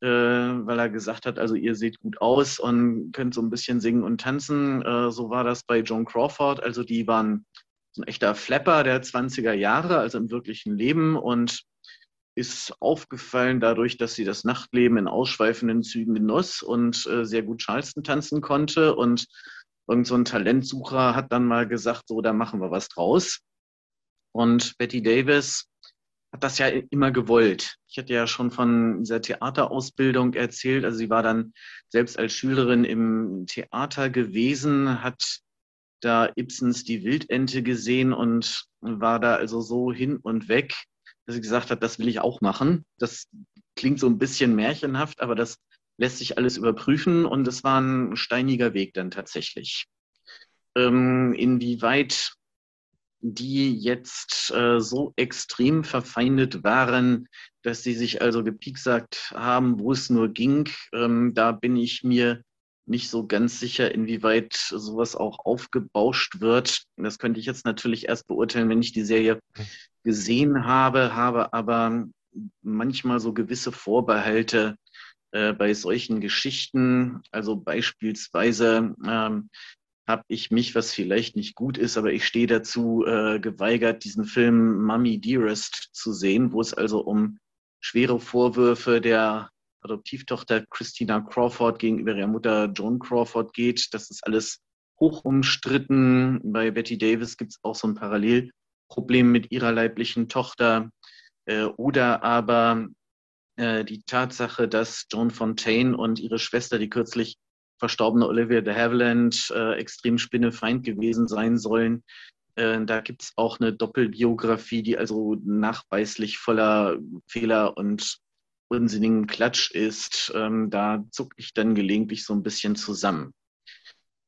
äh, weil er gesagt hat, also ihr seht gut aus und könnt so ein bisschen singen und tanzen. Äh, so war das bei Joan Crawford. Also die waren so ein echter Flapper der 20er Jahre, also im wirklichen Leben und ist aufgefallen dadurch, dass sie das Nachtleben in ausschweifenden Zügen genoss und äh, sehr gut Charleston tanzen konnte. Und irgend so ein Talentsucher hat dann mal gesagt, so, da machen wir was draus. Und Betty Davis hat das ja immer gewollt. Ich hatte ja schon von dieser Theaterausbildung erzählt. Also sie war dann selbst als Schülerin im Theater gewesen, hat da Ibsens Die Wildente gesehen und war da also so hin und weg, dass ich gesagt habe, das will ich auch machen. Das klingt so ein bisschen märchenhaft, aber das lässt sich alles überprüfen und es war ein steiniger Weg dann tatsächlich. Ähm, inwieweit die jetzt äh, so extrem verfeindet waren, dass sie sich also gepieksagt haben, wo es nur ging. Ähm, da bin ich mir nicht so ganz sicher, inwieweit sowas auch aufgebauscht wird. Das könnte ich jetzt natürlich erst beurteilen, wenn ich die Serie gesehen habe, habe aber manchmal so gewisse Vorbehalte äh, bei solchen Geschichten. Also beispielsweise ähm, habe ich mich, was vielleicht nicht gut ist, aber ich stehe dazu, äh, geweigert, diesen Film Mummy Dearest zu sehen, wo es also um schwere Vorwürfe der Adoptivtochter Christina Crawford gegenüber ihrer Mutter Joan Crawford geht. Das ist alles hoch umstritten. Bei Betty Davis gibt es auch so ein Parallelproblem mit ihrer leiblichen Tochter. Äh, oder aber äh, die Tatsache, dass Joan Fontaine und ihre Schwester, die kürzlich verstorbene Olivia de Havilland äh, extrem spinnefeind gewesen sein sollen. Äh, da gibt es auch eine Doppelbiografie, die also nachweislich voller Fehler und unsinnigen Klatsch ist. Ähm, da zucke ich dann gelegentlich so ein bisschen zusammen.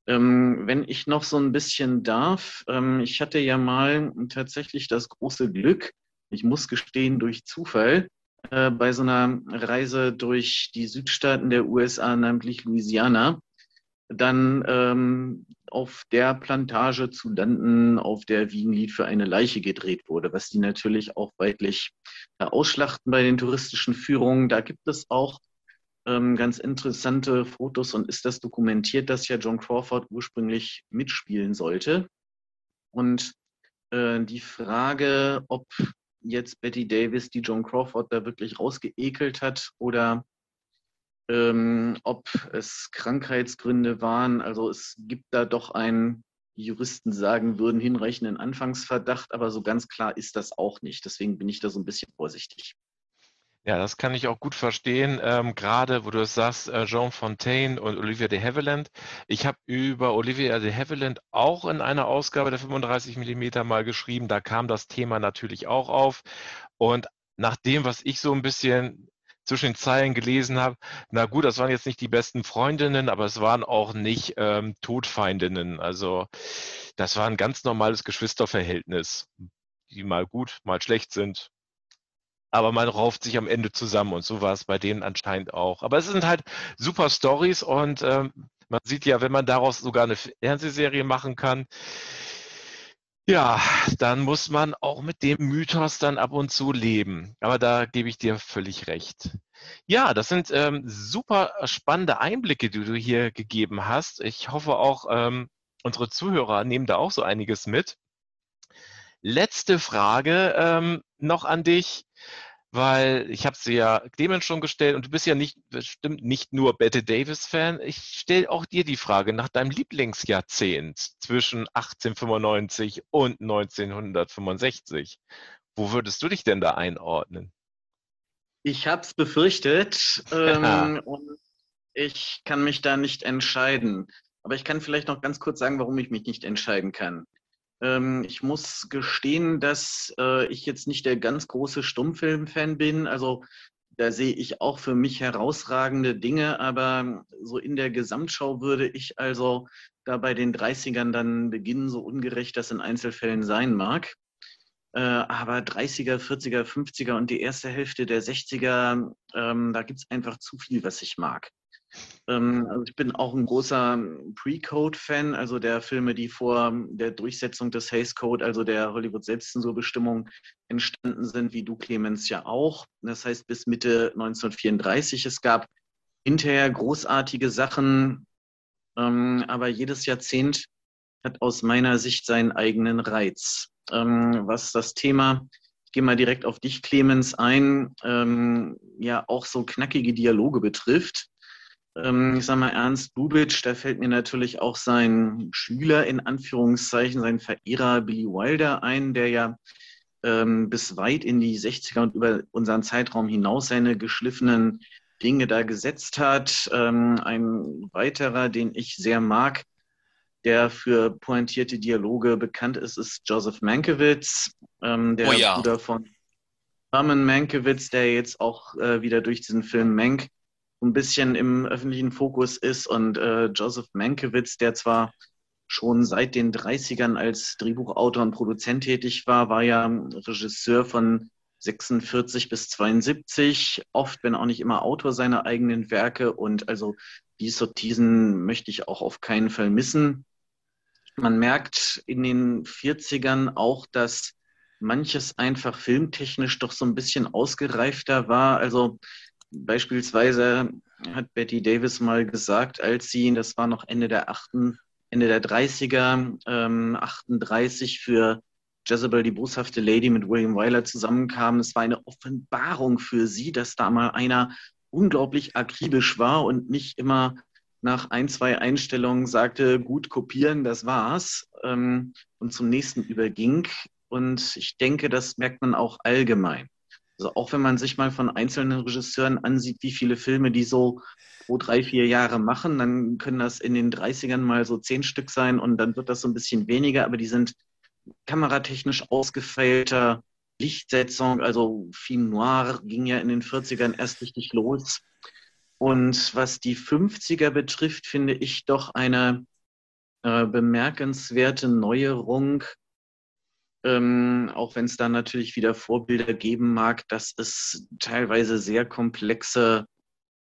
Ähm, wenn ich noch so ein bisschen darf, ähm, ich hatte ja mal tatsächlich das große Glück, ich muss gestehen, durch Zufall, äh, bei so einer Reise durch die Südstaaten der USA, namentlich Louisiana, dann ähm, auf der Plantage zu landen, auf der wie ein Lied für eine Leiche gedreht wurde, was die natürlich auch weitlich ausschlachten bei den touristischen Führungen. Da gibt es auch ähm, ganz interessante Fotos und ist das dokumentiert, dass ja John Crawford ursprünglich mitspielen sollte. Und äh, die Frage, ob jetzt Betty Davis die John Crawford da wirklich rausgeekelt hat oder ähm, ob es Krankheitsgründe waren. Also es gibt da doch die Juristen sagen würden, hinreichenden Anfangsverdacht, aber so ganz klar ist das auch nicht. Deswegen bin ich da so ein bisschen vorsichtig. Ja, das kann ich auch gut verstehen, ähm, gerade wo du es sagst, äh, Jean Fontaine und Olivia de Havilland. Ich habe über Olivia de Havilland auch in einer Ausgabe der 35 Millimeter mal geschrieben. Da kam das Thema natürlich auch auf. Und nach dem, was ich so ein bisschen zwischen den Zeilen gelesen habe, na gut, das waren jetzt nicht die besten Freundinnen, aber es waren auch nicht ähm, Todfeindinnen. Also das war ein ganz normales Geschwisterverhältnis, die mal gut, mal schlecht sind. Aber man rauft sich am Ende zusammen und so war es bei denen anscheinend auch. Aber es sind halt super Stories und ähm, man sieht ja, wenn man daraus sogar eine Fernsehserie machen kann, ja, dann muss man auch mit dem Mythos dann ab und zu leben. Aber da gebe ich dir völlig recht. Ja, das sind ähm, super spannende Einblicke, die du hier gegeben hast. Ich hoffe auch, ähm, unsere Zuhörer nehmen da auch so einiges mit. Letzte Frage ähm, noch an dich weil ich habe sie ja Clemens schon gestellt und du bist ja nicht bestimmt nicht nur Bette Davis Fan. Ich stelle auch dir die Frage nach deinem Lieblingsjahrzehnt zwischen 1895 und 1965. Wo würdest du dich denn da einordnen? Ich habe es befürchtet ähm, und ich kann mich da nicht entscheiden. Aber ich kann vielleicht noch ganz kurz sagen, warum ich mich nicht entscheiden kann. Ähm, ich muss gestehen, dass äh, ich jetzt nicht der ganz große Stummfilm-Fan bin. Also da sehe ich auch für mich herausragende Dinge, aber so in der Gesamtschau würde ich also da bei den 30ern dann beginnen, so ungerecht das in Einzelfällen sein mag. Äh, aber 30er, 40er, 50er und die erste Hälfte der 60er, ähm, da gibt es einfach zu viel, was ich mag. Ähm, also ich bin auch ein großer Pre-Code-Fan, also der Filme, die vor der Durchsetzung des Hays Code, also der Hollywood-Selbstzensurbestimmung entstanden sind, wie du Clemens ja auch. Das heißt bis Mitte 1934. Es gab hinterher großartige Sachen, ähm, aber jedes Jahrzehnt hat aus meiner Sicht seinen eigenen Reiz. Ähm, was das Thema ich gehe mal direkt auf dich, Clemens, ein, ähm, ja auch so knackige Dialoge betrifft. Ähm, ich sage mal Ernst Bubitsch, da fällt mir natürlich auch sein Schüler in Anführungszeichen, sein Verehrer Billy Wilder ein, der ja ähm, bis weit in die 60er und über unseren Zeitraum hinaus seine geschliffenen Dinge da gesetzt hat. Ähm, ein weiterer, den ich sehr mag, der für pointierte Dialoge bekannt ist, ist Joseph Mankiewicz, ähm, der Oh ja. Bruder von Herman Mankiewicz, der jetzt auch äh, wieder durch diesen Film Mank ein bisschen im öffentlichen Fokus ist. Und äh, Joseph Mankiewicz, der zwar schon seit den 30ern als Drehbuchautor und Produzent tätig war, war ja Regisseur von 46 bis 72, oft, wenn auch nicht immer Autor seiner eigenen Werke. Und also die Sottisen möchte ich auch auf keinen Fall missen. Man merkt in den 40ern auch, dass manches einfach filmtechnisch doch so ein bisschen ausgereifter war. Also beispielsweise hat Betty Davis mal gesagt, als sie, das war noch Ende der achten, Ende der 30er, ähm, 38 für Jezebel, die boshafte Lady mit William Wyler zusammenkam. Es war eine Offenbarung für sie, dass da mal einer unglaublich akribisch war und nicht immer nach ein, zwei Einstellungen sagte, gut kopieren, das war's, ähm, und zum nächsten überging. Und ich denke, das merkt man auch allgemein. Also auch wenn man sich mal von einzelnen Regisseuren ansieht, wie viele Filme die so pro drei, vier Jahre machen, dann können das in den 30ern mal so zehn Stück sein und dann wird das so ein bisschen weniger, aber die sind kameratechnisch ausgefeilter, Lichtsetzung, also Film Noir ging ja in den 40ern erst richtig los. Und was die 50er betrifft, finde ich doch eine äh, bemerkenswerte Neuerung, ähm, auch wenn es da natürlich wieder Vorbilder geben mag, dass es teilweise sehr komplexe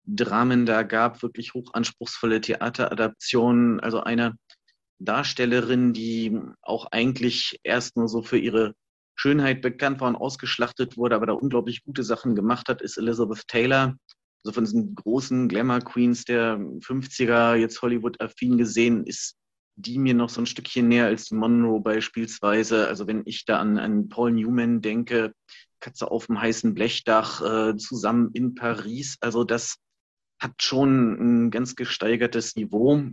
Dramen da gab, wirklich hochanspruchsvolle Theateradaptionen. Also eine Darstellerin, die auch eigentlich erst nur so für ihre Schönheit bekannt war und ausgeschlachtet wurde, aber da unglaublich gute Sachen gemacht hat, ist Elizabeth Taylor. Also von diesen großen Glamour Queens der 50er, jetzt Hollywood-affin gesehen, ist die mir noch so ein Stückchen näher als Monroe beispielsweise. Also wenn ich da an, an Paul Newman denke, Katze auf dem heißen Blechdach, äh, zusammen in Paris. Also das hat schon ein ganz gesteigertes Niveau.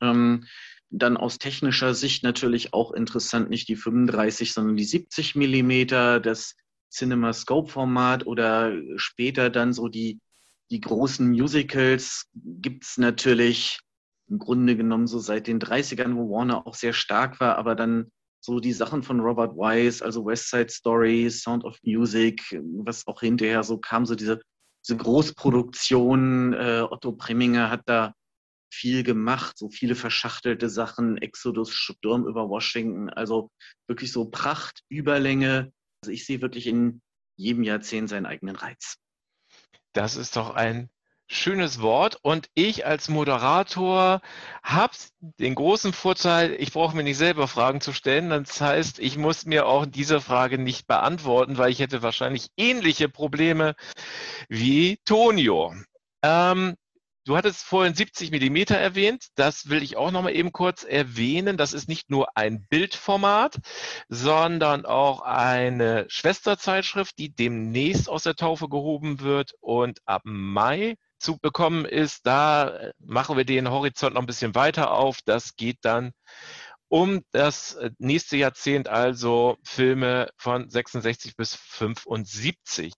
Ähm, dann aus technischer Sicht natürlich auch interessant, nicht die 35, sondern die 70 Millimeter, das CinemaScope-Format oder später dann so die, die großen Musicals gibt es natürlich im Grunde genommen so seit den 30ern, wo Warner auch sehr stark war, aber dann so die Sachen von Robert Wise, also West Side Story, Sound of Music, was auch hinterher so kam, so diese, diese Großproduktion. Äh, Otto Preminger hat da viel gemacht, so viele verschachtelte Sachen, Exodus, Sturm über Washington, also wirklich so Pracht, Überlänge. Also ich sehe wirklich in jedem Jahrzehnt seinen eigenen Reiz. Das ist doch ein schönes Wort. Und ich als Moderator habe den großen Vorteil, ich brauche mir nicht selber Fragen zu stellen. Das heißt, ich muss mir auch diese Frage nicht beantworten, weil ich hätte wahrscheinlich ähnliche Probleme wie Tonio. Ähm, Du hattest vorhin 70 Millimeter erwähnt. Das will ich auch noch mal eben kurz erwähnen. Das ist nicht nur ein Bildformat, sondern auch eine Schwesterzeitschrift, die demnächst aus der Taufe gehoben wird und ab Mai zu bekommen ist. Da machen wir den Horizont noch ein bisschen weiter auf. Das geht dann um das nächste Jahrzehnt, also Filme von 66 bis 75.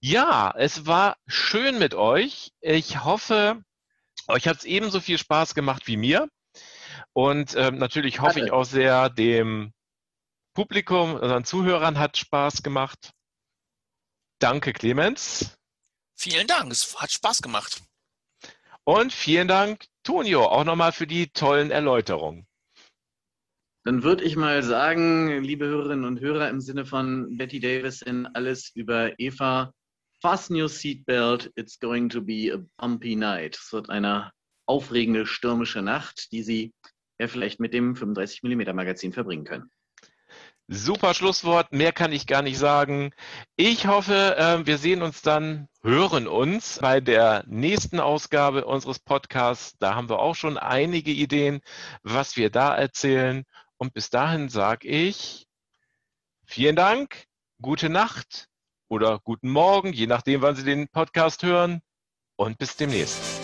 Ja, es war schön mit euch. Ich hoffe, euch hat es ebenso viel Spaß gemacht wie mir. Und ähm, natürlich hoffe ich auch sehr, dem Publikum, unseren Zuhörern hat Spaß gemacht. Danke, Clemens. Vielen Dank, es hat Spaß gemacht. Und vielen Dank, Tonio, auch nochmal für die tollen Erläuterungen. Dann würde ich mal sagen, liebe Hörerinnen und Hörer, im Sinne von Betty Davis in Alles über Eva, fasten your seatbelt, it's going to be a bumpy night. Es wird eine aufregende, stürmische Nacht, die Sie ja vielleicht mit dem 35mm Magazin verbringen können. Super Schlusswort, mehr kann ich gar nicht sagen. Ich hoffe, äh, wir sehen uns dann, hören uns bei der nächsten Ausgabe unseres Podcasts. Da haben wir auch schon einige Ideen, was wir da erzählen. Und bis dahin sage ich vielen Dank, gute Nacht oder guten Morgen, je nachdem, wann Sie den Podcast hören und bis demnächst.